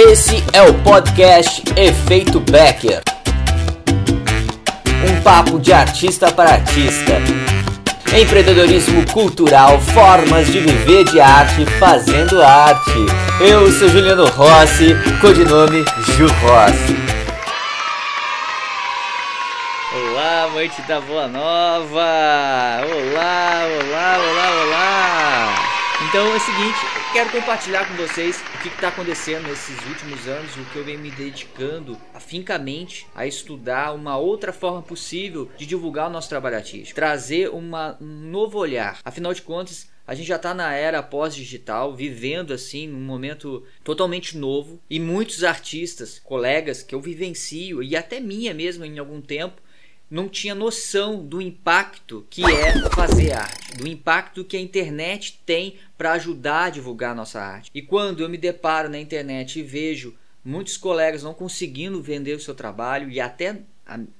Esse é o podcast Efeito Becker. Um papo de artista para artista. Empreendedorismo cultural, formas de viver de arte fazendo arte. Eu sou Juliano Rossi, codinome Ju Rossi. Olá, noite da Boa Nova! Olá, olá, olá, olá! Então é o seguinte, quero compartilhar com vocês o que está acontecendo nesses últimos anos, o que eu venho me dedicando afincamente a estudar uma outra forma possível de divulgar o nosso trabalho artístico, trazer uma, um novo olhar. Afinal de contas, a gente já está na era pós-digital, vivendo assim num momento totalmente novo e muitos artistas, colegas que eu vivencio e até minha mesmo em algum tempo não tinha noção do impacto que é fazer arte, do impacto que a internet tem para ajudar a divulgar a nossa arte. E quando eu me deparo na internet e vejo muitos colegas não conseguindo vender o seu trabalho e até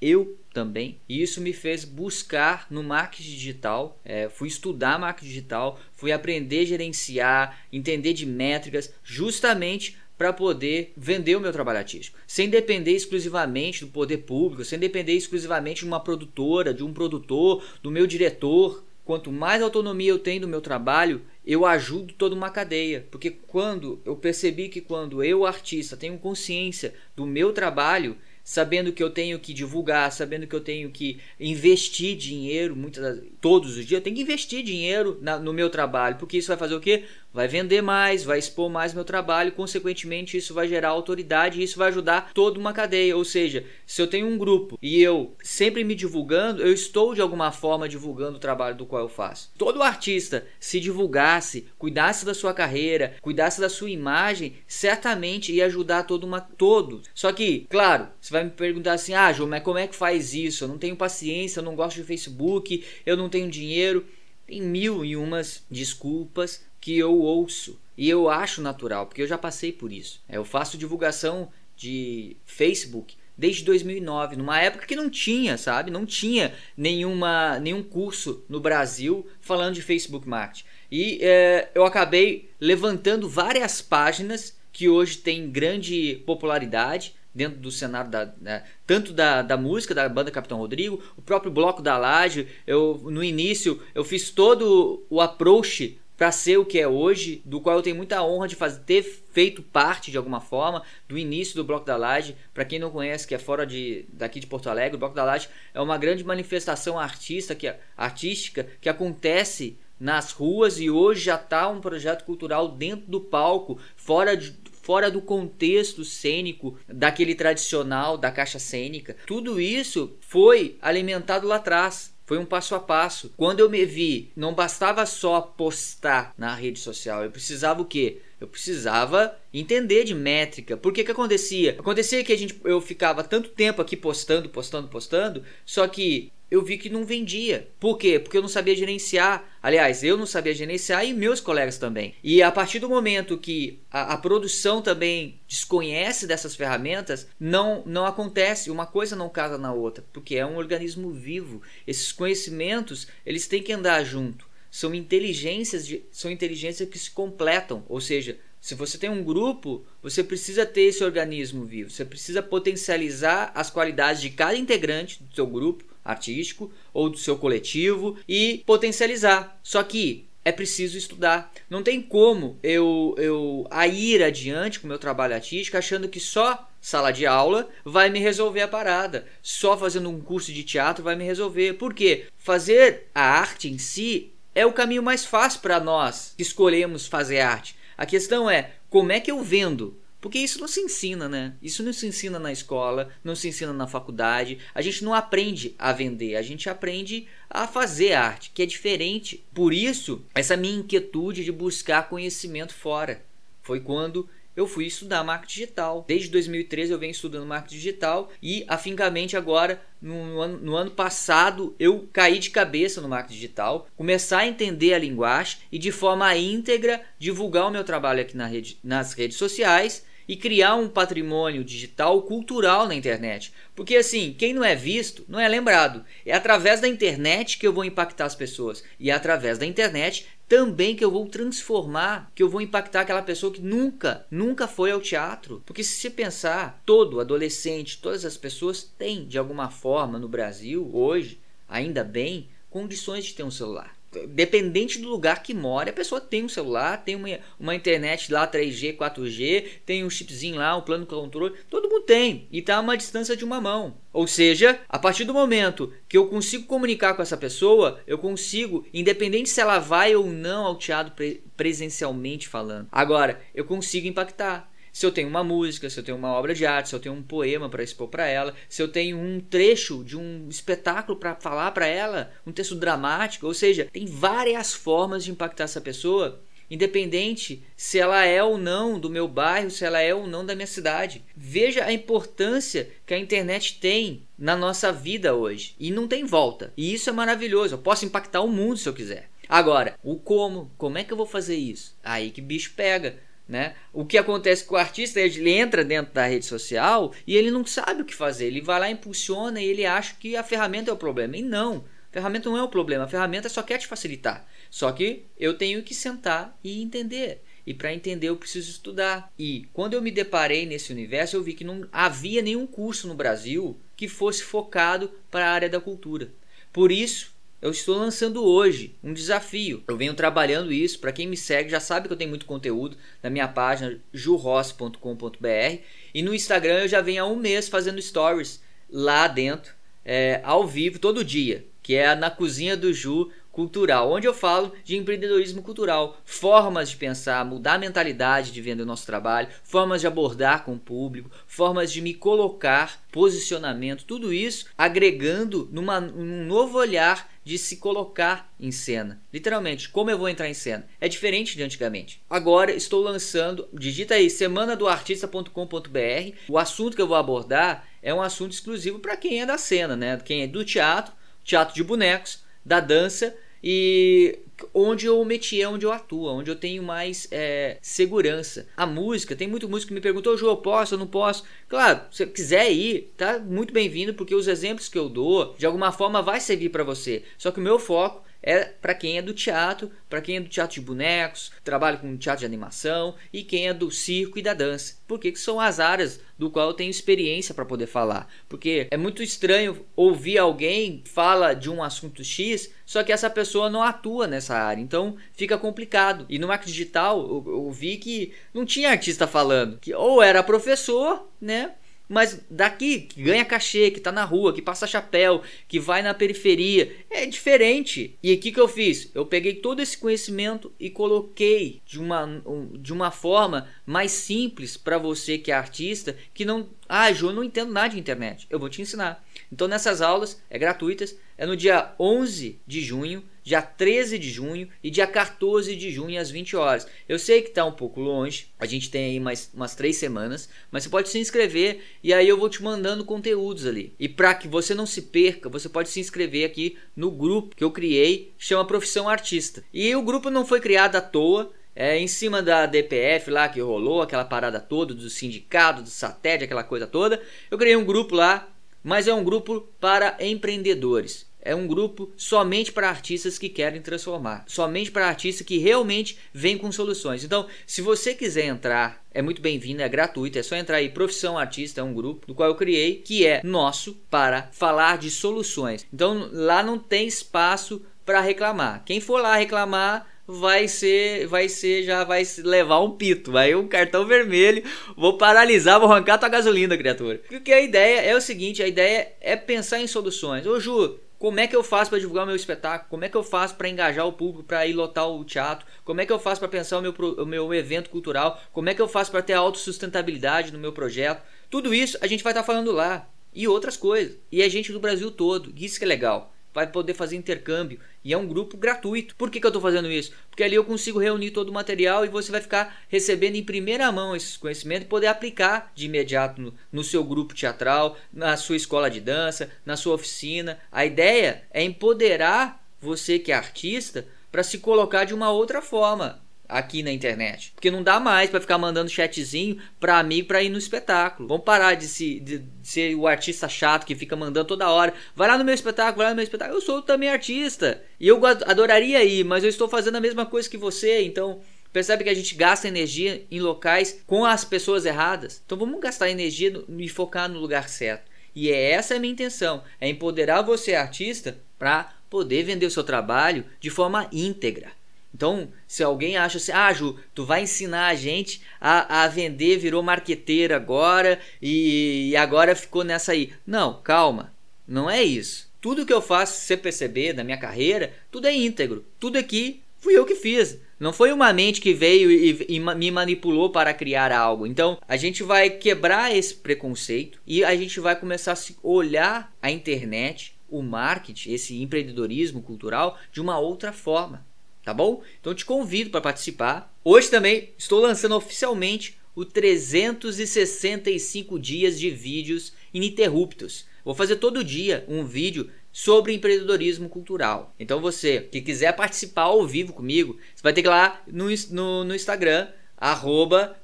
eu também. E isso me fez buscar no marketing digital. É, fui estudar marketing digital, fui aprender a gerenciar, entender de métricas, justamente para poder vender o meu trabalho artístico, sem depender exclusivamente do poder público, sem depender exclusivamente de uma produtora, de um produtor, do meu diretor. Quanto mais autonomia eu tenho do meu trabalho, eu ajudo toda uma cadeia, porque quando eu percebi que quando eu artista tenho consciência do meu trabalho, sabendo que eu tenho que divulgar, sabendo que eu tenho que investir dinheiro, muitas, todos os dias, eu tenho que investir dinheiro na, no meu trabalho, porque isso vai fazer o quê? Vai vender mais, vai expor mais meu trabalho, consequentemente isso vai gerar autoridade e isso vai ajudar toda uma cadeia. Ou seja, se eu tenho um grupo e eu sempre me divulgando, eu estou de alguma forma divulgando o trabalho do qual eu faço. Todo artista se divulgasse, cuidasse da sua carreira, cuidasse da sua imagem, certamente ia ajudar todo uma todo. Só que, claro, você vai me perguntar assim: "Ah, João, mas como é que faz isso? Eu não tenho paciência, eu não gosto de Facebook, eu não tenho dinheiro". Tem mil e umas desculpas que eu ouço e eu acho natural, porque eu já passei por isso. Eu faço divulgação de Facebook desde 2009, numa época que não tinha, sabe? Não tinha nenhuma, nenhum curso no Brasil falando de Facebook Marketing. E é, eu acabei levantando várias páginas que hoje têm grande popularidade dentro do cenário da, né, tanto da, da música da banda Capitão Rodrigo, o próprio bloco da Laje. Eu no início eu fiz todo o approach para ser o que é hoje, do qual eu tenho muita honra de fazer, ter feito parte de alguma forma do início do Bloco da Laje. Para quem não conhece, que é fora de, daqui de Porto Alegre, o Bloco da Laje é uma grande manifestação artista que, artística que acontece nas ruas e hoje já está um projeto cultural dentro do palco, fora de, fora do contexto cênico daquele tradicional da caixa cênica. Tudo isso foi alimentado lá atrás. Foi um passo a passo. Quando eu me vi, não bastava só postar na rede social, eu precisava o quê? Eu precisava entender de métrica. Por que que acontecia? Acontecia que a gente, eu ficava tanto tempo aqui postando, postando, postando, só que eu vi que não vendia. Por quê? Porque eu não sabia gerenciar. Aliás, eu não sabia gerenciar e meus colegas também. E a partir do momento que a, a, produção também desconhece dessas ferramentas, não, não acontece. Uma coisa não casa na outra, porque é um organismo vivo. Esses conhecimentos eles têm que andar junto. São inteligências, de, são inteligências que se completam. Ou seja, se você tem um grupo, você precisa ter esse organismo vivo. Você precisa potencializar as qualidades de cada integrante do seu grupo artístico ou do seu coletivo e potencializar. Só que é preciso estudar. Não tem como eu, eu a ir adiante com o meu trabalho artístico achando que só sala de aula vai me resolver a parada. Só fazendo um curso de teatro vai me resolver. Por quê? Fazer a arte em si é o caminho mais fácil para nós que escolhemos fazer arte. A questão é como é que eu vendo? Porque isso não se ensina, né? Isso não se ensina na escola, não se ensina na faculdade. A gente não aprende a vender, a gente aprende a fazer arte, que é diferente. Por isso, essa minha inquietude de buscar conhecimento fora. Foi quando eu fui estudar marketing digital. Desde 2013 eu venho estudando marketing digital e afincamente agora no ano, no ano passado eu caí de cabeça no marketing digital, começar a entender a linguagem e de forma íntegra divulgar o meu trabalho aqui na rede, nas redes sociais e criar um patrimônio digital cultural na internet. Porque assim, quem não é visto não é lembrado. É através da internet que eu vou impactar as pessoas e é através da internet também que eu vou transformar, que eu vou impactar aquela pessoa que nunca, nunca foi ao teatro. Porque se você pensar, todo adolescente, todas as pessoas têm, de alguma forma, no Brasil, hoje, ainda bem, condições de ter um celular dependente do lugar que mora, a pessoa tem um celular, tem uma, uma internet lá 3G, 4G, tem um chipzinho lá, um plano de controle, todo mundo tem e está a uma distância de uma mão. Ou seja, a partir do momento que eu consigo comunicar com essa pessoa, eu consigo, independente se ela vai ou não ao teatro pre presencialmente falando. Agora, eu consigo impactar se eu tenho uma música, se eu tenho uma obra de arte, se eu tenho um poema para expor para ela, se eu tenho um trecho de um espetáculo para falar para ela, um texto dramático, ou seja, tem várias formas de impactar essa pessoa independente se ela é ou não do meu bairro, se ela é ou não da minha cidade. Veja a importância que a internet tem na nossa vida hoje e não tem volta. E isso é maravilhoso. Eu posso impactar o mundo se eu quiser. Agora, o como, como é que eu vou fazer isso? Aí que bicho pega. Né? O que acontece com o artista, ele entra dentro da rede social e ele não sabe o que fazer. Ele vai lá, impulsiona e ele acha que a ferramenta é o problema. E não, a ferramenta não é o problema, a ferramenta só quer te facilitar. Só que eu tenho que sentar e entender. E para entender eu preciso estudar. E quando eu me deparei nesse universo, eu vi que não havia nenhum curso no Brasil que fosse focado para a área da cultura. Por isso, eu estou lançando hoje um desafio. Eu venho trabalhando isso. Para quem me segue já sabe que eu tenho muito conteúdo na minha página jurros.com.br e no Instagram eu já venho há um mês fazendo stories lá dentro, é, ao vivo, todo dia, que é na cozinha do Ju cultural, onde eu falo de empreendedorismo cultural, formas de pensar, mudar a mentalidade de vender o nosso trabalho, formas de abordar com o público, formas de me colocar, posicionamento, tudo isso agregando numa, num novo olhar de se colocar em cena. Literalmente, como eu vou entrar em cena? É diferente de antigamente. Agora estou lançando, digita aí semanadoartista.com.br. O assunto que eu vou abordar é um assunto exclusivo para quem é da cena, né? Quem é do teatro, teatro de bonecos, da dança e onde eu meti é onde eu atuo, onde eu tenho mais é, segurança. A música, tem muito músico que me perguntou, João, posso ou não posso? Claro, se quiser ir, tá muito bem-vindo, porque os exemplos que eu dou, de alguma forma, vai servir para você. Só que o meu foco é para quem é do teatro, para quem é do teatro de bonecos, trabalha com teatro de animação e quem é do circo e da dança. Porque que são as áreas do qual eu tenho experiência para poder falar. Porque é muito estranho ouvir alguém fala de um assunto X, só que essa pessoa não atua nessa área. Então fica complicado. E no marketing digital eu, eu vi que não tinha artista falando, que ou era professor, né? Mas daqui, que ganha cachê, que tá na rua, que passa chapéu, que vai na periferia, é diferente. E o que, que eu fiz? Eu peguei todo esse conhecimento e coloquei de uma, de uma forma mais simples para você que é artista, que não. Ah, João, não entendo nada de internet. Eu vou te ensinar. Então, nessas aulas, é gratuitas, é no dia 11 de junho dia 13 de junho e dia 14 de junho às 20 horas. Eu sei que está um pouco longe, a gente tem aí mais umas três semanas, mas você pode se inscrever e aí eu vou te mandando conteúdos ali. E para que você não se perca, você pode se inscrever aqui no grupo que eu criei, chama Profissão Artista. E o grupo não foi criado à toa, é, em cima da DPF lá que rolou, aquela parada toda do sindicato, do satélite, aquela coisa toda. Eu criei um grupo lá, mas é um grupo para empreendedores é um grupo somente para artistas que querem transformar, somente para artistas que realmente vêm com soluções. Então, se você quiser entrar, é muito bem-vindo, é gratuito, é só entrar aí Profissão Artista, é um grupo do qual eu criei, que é nosso para falar de soluções. Então, lá não tem espaço para reclamar. Quem for lá reclamar, vai ser, vai ser, já vai levar um pito, vai um cartão vermelho, vou paralisar, vou arrancar tua gasolina, criatura. Porque a ideia é o seguinte, a ideia é pensar em soluções. Ô Ju, como é que eu faço para divulgar o meu espetáculo? Como é que eu faço para engajar o público para ir lotar o teatro? Como é que eu faço para pensar o meu, o meu evento cultural? Como é que eu faço para ter autossustentabilidade no meu projeto? Tudo isso a gente vai estar tá falando lá. E outras coisas. E é gente do Brasil todo. Isso que é legal vai poder fazer intercâmbio e é um grupo gratuito. Por que, que eu estou fazendo isso? Porque ali eu consigo reunir todo o material e você vai ficar recebendo em primeira mão esses conhecimentos e poder aplicar de imediato no, no seu grupo teatral, na sua escola de dança, na sua oficina. A ideia é empoderar você que é artista para se colocar de uma outra forma aqui na internet. Porque não dá mais para ficar mandando chatzinho para amigo para ir no espetáculo. Vamos parar de, se, de, de, ser o artista chato que fica mandando toda hora. Vai lá no meu espetáculo, vai lá no meu espetáculo. Eu sou também artista. E eu adoraria ir, mas eu estou fazendo a mesma coisa que você, então Percebe que a gente gasta energia em locais com as pessoas erradas? Então vamos gastar energia e focar no lugar certo. E é essa a minha intenção, é empoderar você artista para poder vender o seu trabalho de forma íntegra. Então, se alguém acha assim, ah, Ju, tu vai ensinar a gente a, a vender, virou marqueteiro agora e, e agora ficou nessa aí. Não, calma, não é isso. Tudo que eu faço, você perceber, na minha carreira, tudo é íntegro. Tudo aqui fui eu que fiz. Não foi uma mente que veio e, e, me manipulou para criar algo. Então, a gente vai quebrar esse preconceito e a gente vai começar a olhar a internet, o marketing, esse empreendedorismo cultural de uma outra forma tá bom? Então te convido para participar. Hoje também estou lançando oficialmente o 365 dias de vídeos ininterruptos. Vou fazer todo dia um vídeo sobre empreendedorismo cultural. Então você que quiser participar ao vivo comigo, você vai ter que ir lá no, no, no Instagram,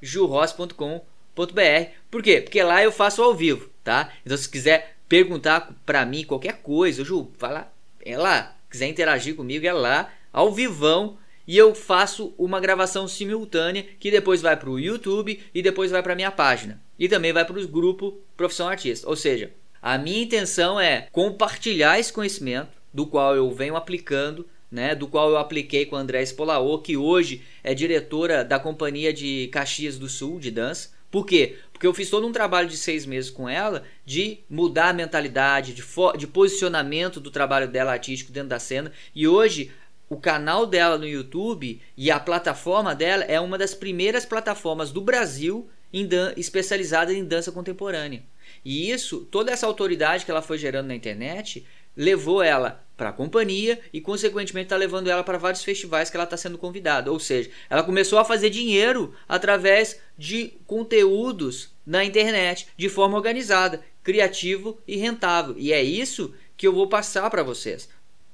jurros.com.br. Por quê? Porque lá eu faço ao vivo, tá? Então se quiser perguntar para mim qualquer coisa, Ju, vai lá, é lá. Quiser interagir comigo, é lá ao vivão e eu faço uma gravação simultânea que depois vai para o YouTube e depois vai para minha página e também vai para o grupo Profissão Artista. Ou seja, a minha intenção é compartilhar esse conhecimento do qual eu venho aplicando, né, do qual eu apliquei com a André Spolaô, que hoje é diretora da companhia de Caxias do Sul de dança. Por quê? Porque eu fiz todo um trabalho de seis meses com ela de mudar a mentalidade, de, de posicionamento do trabalho dela artístico dentro da cena. E hoje o canal dela no YouTube e a plataforma dela é uma das primeiras plataformas do Brasil em especializada em dança contemporânea. E isso, toda essa autoridade que ela foi gerando na internet, levou ela para a companhia e, consequentemente, está levando ela para vários festivais que ela está sendo convidada. Ou seja, ela começou a fazer dinheiro através de conteúdos na internet de forma organizada, criativo e rentável. E é isso que eu vou passar para vocês.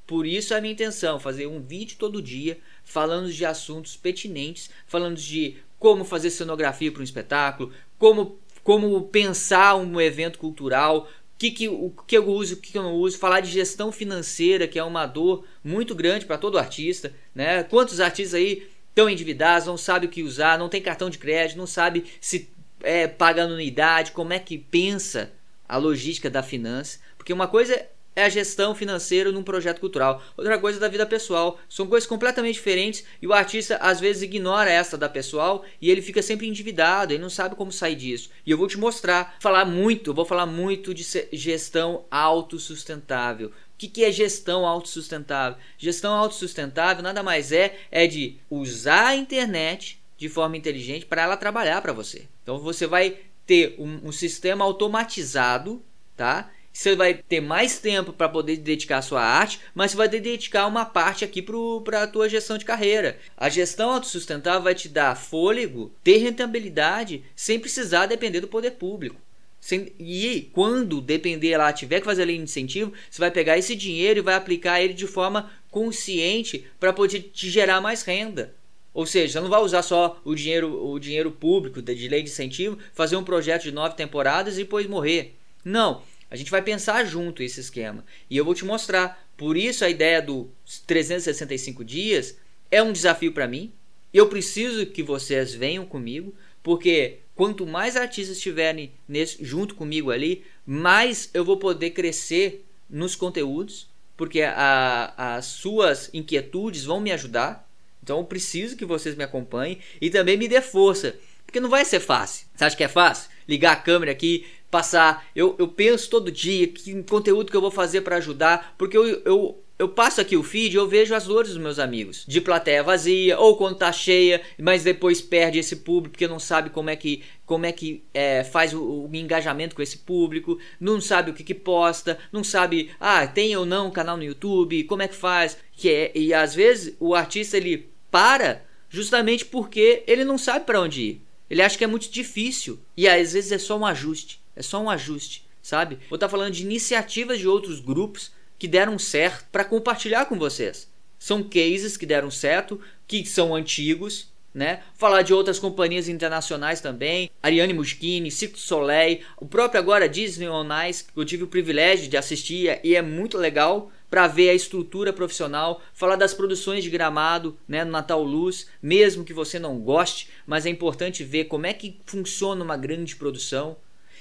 Por isso a minha intenção, fazer um vídeo todo dia falando de assuntos pertinentes, falando de como fazer cenografia para um espetáculo, como, como pensar um evento cultural, que que, o que eu uso, o que eu não uso, falar de gestão financeira, que é uma dor muito grande para todo artista, né? Quantos artistas aí estão endividados, não sabem o que usar, não tem cartão de crédito, não sabe se é, paga anuidade, como é que pensa a logística da finança, porque uma coisa é a gestão financeira num projeto cultural. Outra coisa é da vida pessoal. São coisas completamente diferentes e o artista às vezes ignora essa da pessoal e ele fica sempre endividado, ele não sabe como sair disso. E eu vou te mostrar, falar muito, vou falar muito de gestão autossustentável. O que, que é gestão autossustentável? Gestão autossustentável nada mais é é de usar a internet de forma inteligente para ela trabalhar para você. Então você vai ter um, um sistema automatizado, tá? Você vai ter mais tempo para poder dedicar sua arte, mas você vai dedicar uma parte aqui para a tua gestão de carreira. A gestão autossustentável vai te dar fôlego, ter rentabilidade, sem precisar depender do poder público. Sem, e quando depender lá, tiver que fazer a lei de incentivo, você vai pegar esse dinheiro e vai aplicar ele de forma consciente para poder te gerar mais renda. Ou seja, você não vai usar só o dinheiro, o dinheiro público de lei de incentivo, fazer um projeto de nove temporadas e depois morrer. Não, a gente vai pensar junto esse esquema. E eu vou te mostrar. Por isso a ideia dos 365 dias é um desafio para mim. Eu preciso que vocês venham comigo, porque quanto mais artistas estiverem nesse, junto comigo ali, mais eu vou poder crescer nos conteúdos, porque a, as suas inquietudes vão me ajudar. Então eu preciso que vocês me acompanhem e também me dê força, porque não vai ser fácil. Você acha que é fácil? Ligar a câmera aqui, passar. Eu, eu penso todo dia que conteúdo que eu vou fazer para ajudar, porque eu, eu, eu passo aqui o feed eu vejo as dores dos meus amigos. De plateia vazia, ou quando tá cheia, mas depois perde esse público porque não sabe como é que, como é que é, faz o, o, engajamento com esse público, não sabe o que, que posta, não sabe, ah, tem ou não um canal no YouTube, como é que faz. Que é, e às vezes o artista ele para justamente porque ele não sabe para onde ir. Ele acha que é muito difícil e às vezes é só um ajuste. É só um ajuste, sabe? Vou estar falando de iniciativas de outros grupos que deram certo para compartilhar com vocês. São cases que deram certo, que são antigos, né? Falar de outras companhias internacionais também, Ariane Muschini, Cirque Soleil, o próprio agora Disney On Ice, que eu tive o privilégio de assistir e é muito legal para ver a estrutura profissional, falar das produções de gramado, né, no Natal Luz, mesmo que você não goste, mas é importante ver como é que funciona uma grande produção.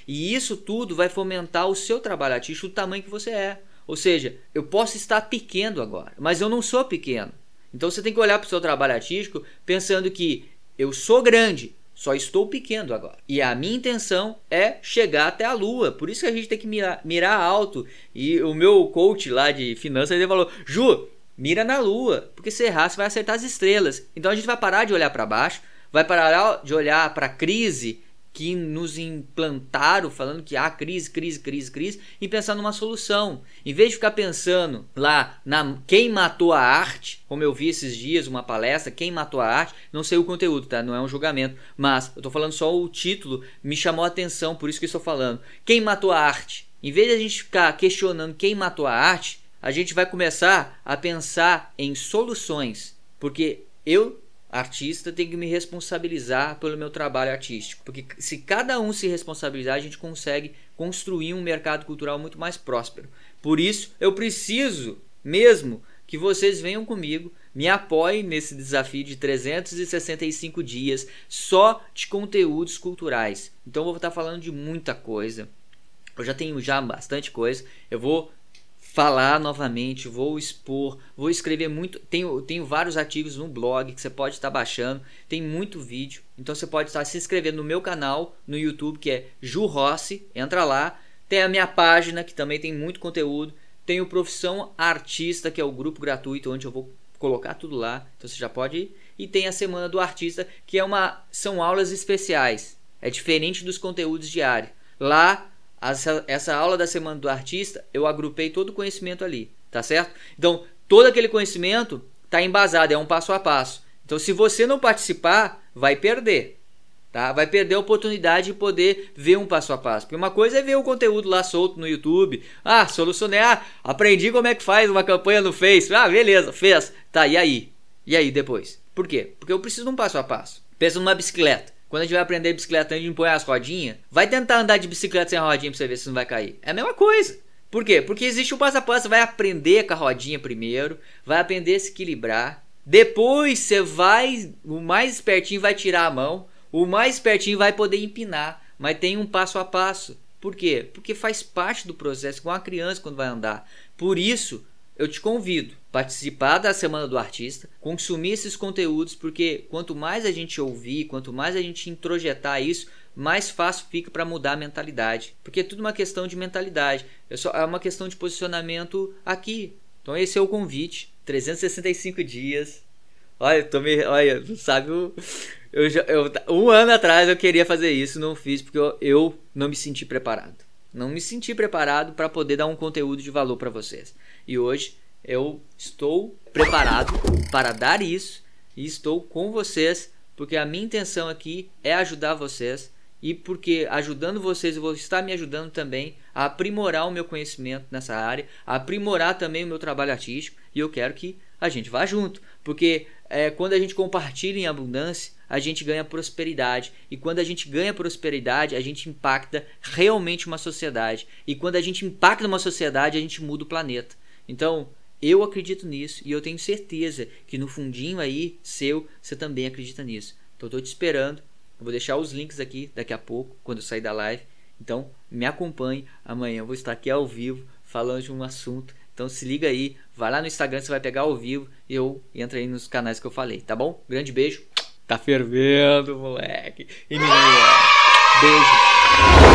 E isso tudo vai fomentar o seu trabalho artístico, o tamanho que você é. Ou seja, eu posso estar pequeno agora, mas eu não sou pequeno. Então você tem que olhar para o seu trabalho artístico pensando que eu sou grande, só estou pequeno agora. E a minha intenção é chegar até a lua. Por isso que a gente tem que mirar, mirar alto. E o meu coach lá de finanças ele falou: Ju, mira na lua, porque se errar você vai acertar as estrelas. Então a gente vai parar de olhar para baixo, vai parar de olhar para a crise que nos implantaram falando que há crise, crise, crise, crise e pensar numa solução. Em vez de ficar pensando lá na quem matou a arte, como eu vi esses dias uma palestra, quem matou a arte, não sei o conteúdo, tá? Não é um julgamento, mas eu tô falando só o título, me chamou a atenção, por isso que estou falando. Quem matou a arte? Em vez de a gente ficar questionando quem matou a arte, a gente vai começar a pensar em soluções, porque eu artista tem que me responsabilizar pelo meu trabalho artístico. Porque se cada um se responsabilizar, a gente consegue construir um mercado cultural muito mais próspero. Por isso, eu preciso mesmo que vocês venham comigo, me apoiem nesse desafio de 365 dias só de conteúdos culturais. Então eu vou estar falando de muita coisa. Eu já tenho já bastante coisa. Eu vou falar novamente, vou expor, vou escrever muito. Tenho, tenho vários artigos no blog que você pode estar baixando, tem muito vídeo. Então você pode estar se inscrevendo no meu canal no YouTube que é Ju Rossi, entra lá. Tem a minha página que também tem muito conteúdo. Tem o Profissão Artista, que é o grupo gratuito onde eu vou colocar tudo lá. Então você já pode ir. E tem a Semana do Artista, que é uma são aulas especiais. É diferente dos conteúdos diários. Lá essa, essa aula da semana do artista, eu agrupei todo o conhecimento ali, tá certo? Então, todo aquele conhecimento está embasado, é um passo a passo. Então, se você não participar, vai perder. Tá? Vai perder a oportunidade de poder ver um passo a passo. Porque uma coisa é ver o conteúdo lá solto no YouTube. Ah, solucionei, ah, aprendi como é que faz uma campanha no Face. Ah, beleza, fez. Tá, e aí? E aí depois? Por quê? Porque eu preciso de um passo a passo. Pensa numa bicicleta. Quando a gente vai aprender bicicleta, a gente põe as rodinhas. Vai tentar andar de bicicleta sem rodinha pra você ver se não vai cair. É a mesma coisa. Por quê? Porque existe o passo a passo. Você vai aprender com a rodinha primeiro, vai aprender a se equilibrar. Depois você vai, o mais espertinho vai tirar a mão, o mais espertinho vai poder empinar. Mas tem um passo a passo. Por quê? Porque faz parte do processo, com a criança quando vai andar. Por isso, eu te convido a participar da Semana do Artista, consumir esses conteúdos, porque quanto mais a gente ouvir, quanto mais a gente introjetar isso, mais fácil fica para mudar a mentalidade. Porque é tudo uma questão de mentalidade, é, só, é uma questão de posicionamento aqui. Então esse é o convite, 365 dias. Olha, tô me, olha, sabe, eu, eu, eu, um ano atrás eu queria fazer isso, não fiz porque eu, eu não me senti preparado. Não me senti preparado para poder dar um conteúdo de valor para vocês. E hoje eu estou preparado para dar isso e estou com vocês, porque a minha intenção aqui é ajudar vocês e porque ajudando vocês eu vou estar me ajudando também a aprimorar o meu conhecimento nessa área, a aprimorar também o meu trabalho artístico e eu quero que a gente vá junto, porque é, quando a gente compartilha em abundância, a gente ganha prosperidade. E quando a gente ganha prosperidade, a gente impacta realmente uma sociedade. E quando a gente impacta uma sociedade, a gente muda o planeta. Então, eu acredito nisso e eu tenho certeza que no fundinho aí seu, você também acredita nisso. Então, estou te esperando. Eu vou deixar os links aqui daqui a pouco, quando eu sair da live. Então, me acompanhe. Amanhã eu vou estar aqui ao vivo falando de um assunto. Então, se liga aí. Vai lá no Instagram, você vai pegar ao vivo. E eu entro aí nos canais que eu falei, tá bom? Grande beijo. Tá fervendo, moleque. E menino, beijo.